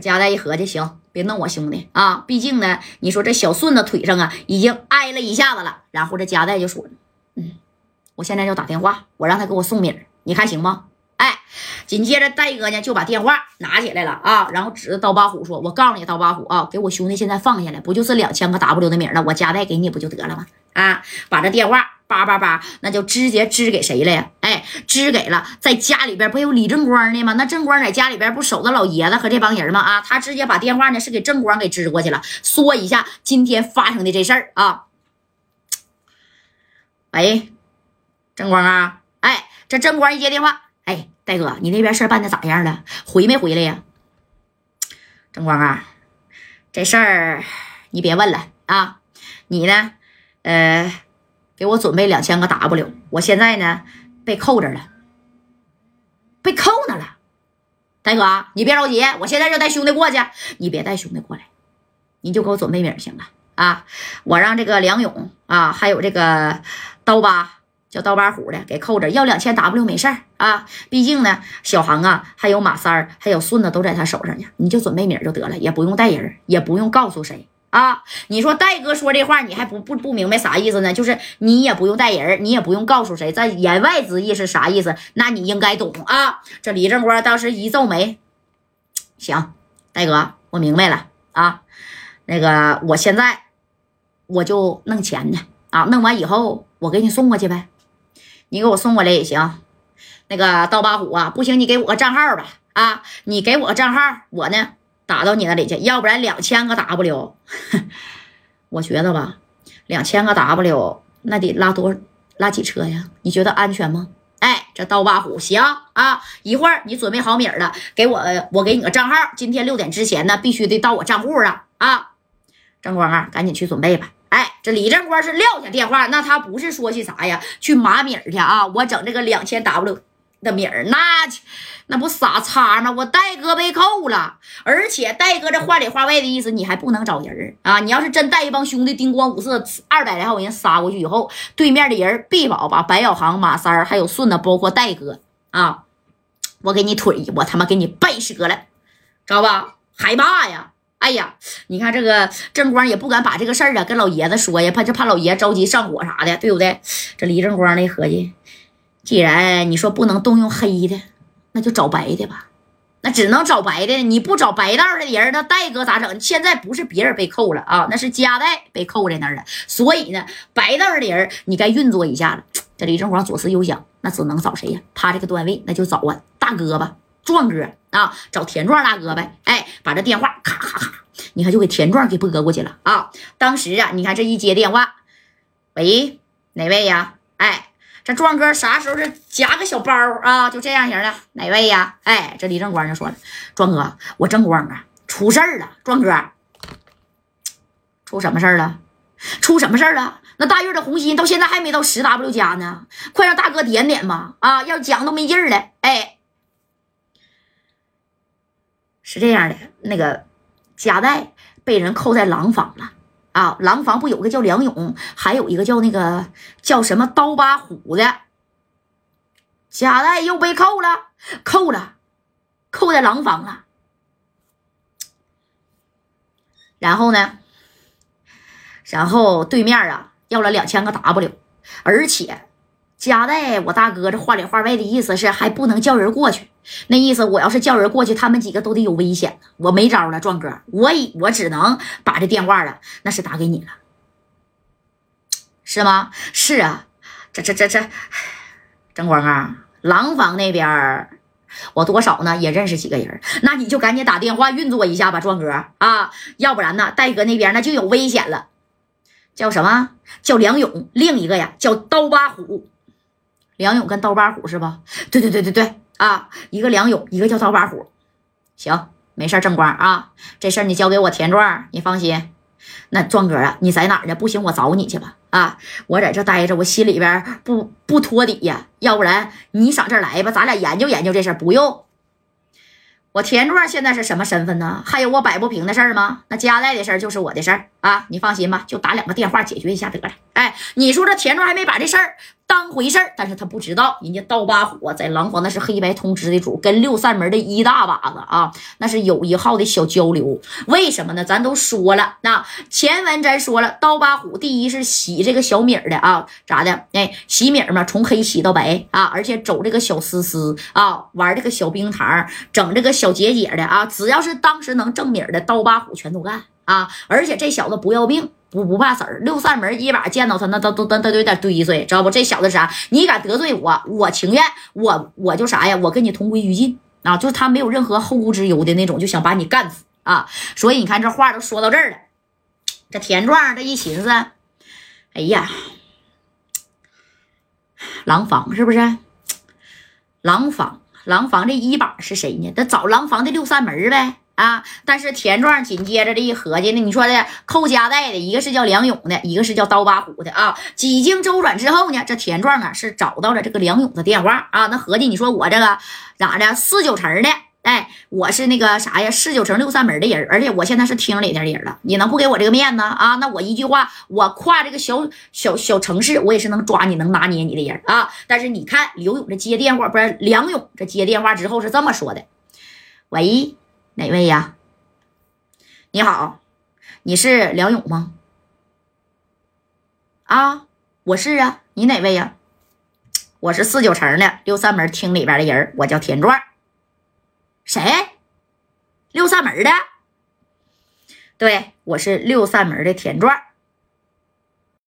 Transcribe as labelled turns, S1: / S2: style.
S1: 贾代一合计，行，别弄我兄弟啊！毕竟呢，你说这小顺子腿上啊已经挨了一下子了。然后这贾代就说：“嗯，我现在就打电话，我让他给我送米，你看行吗？”哎，紧接着戴哥呢就把电话拿起来了啊，然后指着刀疤虎说：“我告诉你，刀疤虎啊，给我兄弟现在放下来，不就是两千个 W 的米了？我夹带给你不就得了吗？啊，把这电话叭叭叭，那就直接支给谁了呀？哎，支给了在家里边不有李正光呢吗？那正光在家里边不守着老爷子和这帮人吗？啊，他直接把电话呢是给正光给支过去了，说一下今天发生的这事儿啊。喂，正光啊，哎，这正光一接电话。”哎，戴哥，你那边事儿办的咋样了？回没回来呀？正光啊，这事儿你别问了。啊！你呢，呃，给我准备两千个 W，我现在呢被扣着了，被扣那了。大哥，你别着急，我现在就带兄弟过去。你别带兄弟过来，你就给我准备名行了啊！我让这个梁勇啊，还有这个刀疤。叫刀疤虎的给扣着，要两千 W 没事儿啊，毕竟呢，小航啊，还有马三儿，还有顺子都在他手上呢，你就准备米就得了，也不用带人，也不用告诉谁啊。你说戴哥说这话，你还不不不明白啥意思呢？就是你也不用带人，你也不用告诉谁，在言外之意是啥意思？那你应该懂啊。这李正光当时一皱眉，行，戴哥，我明白了啊。那个，我现在我就弄钱呢啊，弄完以后我给你送过去呗。你给我送过来也行，那个刀疤虎啊，不行，你给我个账号吧。啊，你给我个账号，我呢打到你那里去。要不然两千个 W，我觉得吧，两千个 W 那得拉多拉几车呀？你觉得安全吗？哎，这刀疤虎行啊，一会儿你准备好米了，给我，我给你个账号。今天六点之前呢，必须得到我账户啊。啊，正光啊，赶紧去准备吧。哎，这李正光是撂下电话，那他不是说去啥呀？去码米去啊！我整这个两千 W 的米儿，那那不傻叉吗？我戴哥被扣了，而且戴哥这话里话外的意思，你还不能找人啊！你要是真带一帮兄弟叮咣五四二百来号人杀过去以后，对面的人必保把白小航、马三儿还有顺子，包括戴哥啊，我给你腿，我他妈给你掰折了，知道吧？害怕呀！哎呀，你看这个正光也不敢把这个事儿啊跟老爷子说呀，怕就怕老爷着急上火啥的，对不对？这李正光呢合计，既然你说不能动用黑的，那就找白的吧。那只能找白的，你不找白道的人，那戴哥咋整？现在不是别人被扣了啊，那是加代被扣在那儿了。所以呢，白道的人你该运作一下了。这李正光左思右想，那只能找谁呀？他这个段位，那就找啊大哥吧。壮哥啊，找田壮大哥呗！哎，把这电话咔咔咔，你看就给田壮给拨过去了啊！当时啊，你看这一接电话，喂，哪位呀？哎，壮哥啥时候是夹个小包啊？就这样型的，哪位呀？哎，这李正光就说了，壮哥，我正光啊，出事儿了！壮哥，出什么事儿了？出什么事儿了？那大月的红心到现在还没到十 W 加呢，快让大哥点点吧！啊，要讲都没劲儿了，哎。是这样的，那个夹带被人扣在廊坊了啊！廊坊不有个叫梁勇，还有一个叫那个叫什么刀疤虎的，夹带又被扣了，扣了，扣在廊坊了。然后呢，然后对面啊要了两千个 W，而且。夹带我大哥这话里话外的意思是还不能叫人过去，那意思我要是叫人过去，他们几个都得有危险我没招了，壮哥，我我只能把这电话了，那是打给你了，是吗？是啊，这这这这，正光啊，廊坊那边我多少呢也认识几个人，那你就赶紧打电话运作一下吧，壮哥啊，要不然呢，戴哥那边那就有危险了。叫什么叫梁勇？另一个呀叫刀疤虎。梁勇跟刀疤虎是吧？对对对对对啊！一个梁勇，一个叫刀疤虎。行，没事正光啊，这事儿你交给我田壮，你放心。那壮哥啊，你在哪儿呢？不行，我找你去吧。啊，我在这待着，我心里边不不托底呀。要不然你上这儿来吧，咱俩研究研究这事儿。不用。我田壮现在是什么身份呢？还有我摆不平的事儿吗？那家代的事儿就是我的事儿啊！你放心吧，就打两个电话解决一下得了。哎，你说这田壮还没把这事儿。当回事儿，但是他不知道，人家刀疤虎在廊坊那是黑白通吃的主，跟六扇门的一大把子啊，那是有一号的小交流。为什么呢？咱都说了，那前文咱说了，刀疤虎第一是洗这个小米儿的啊，咋的？哎，洗米儿嘛，从黑洗到白啊，而且走这个小丝丝啊，玩这个小冰糖，整这个小结节的啊，只要是当时能挣米儿的，刀疤虎全都干啊。而且这小子不要命。不不怕死儿，六扇门一把见到他，那都都都都有点堆碎，知道不？这小子啥？你敢得罪我，我情愿，我我就啥呀？我跟你同归于尽啊！就是他没有任何后顾之忧的那种，就想把你干死啊！所以你看这话都说到这儿了，这田壮这一寻思，哎呀，廊坊是不是？廊坊，廊坊这一把是谁呢？得找廊坊的六扇门呗。啊！但是田壮紧接着这一合计呢，你说的扣家带的一个是叫梁勇的，一个是叫刀疤虎的啊。几经周转之后呢，这田壮啊是找到了这个梁勇的电话啊。那合计你说我这个咋的？四九城的，哎，我是那个啥呀？四九城六扇门的人，而且我现在是厅里的人了，你能不给我这个面子啊？那我一句话，我跨这个小小小城市，我也是能抓你、能拿捏你的人啊。但是你看刘勇这接电话，不是梁勇这接电话之后是这么说的：“喂。”哪位呀？你好，你是梁勇吗？啊，我是啊。你哪位呀？我是四九城的六扇门厅里边的人，我叫田壮。谁？六扇门的？对，我是六扇门的田壮。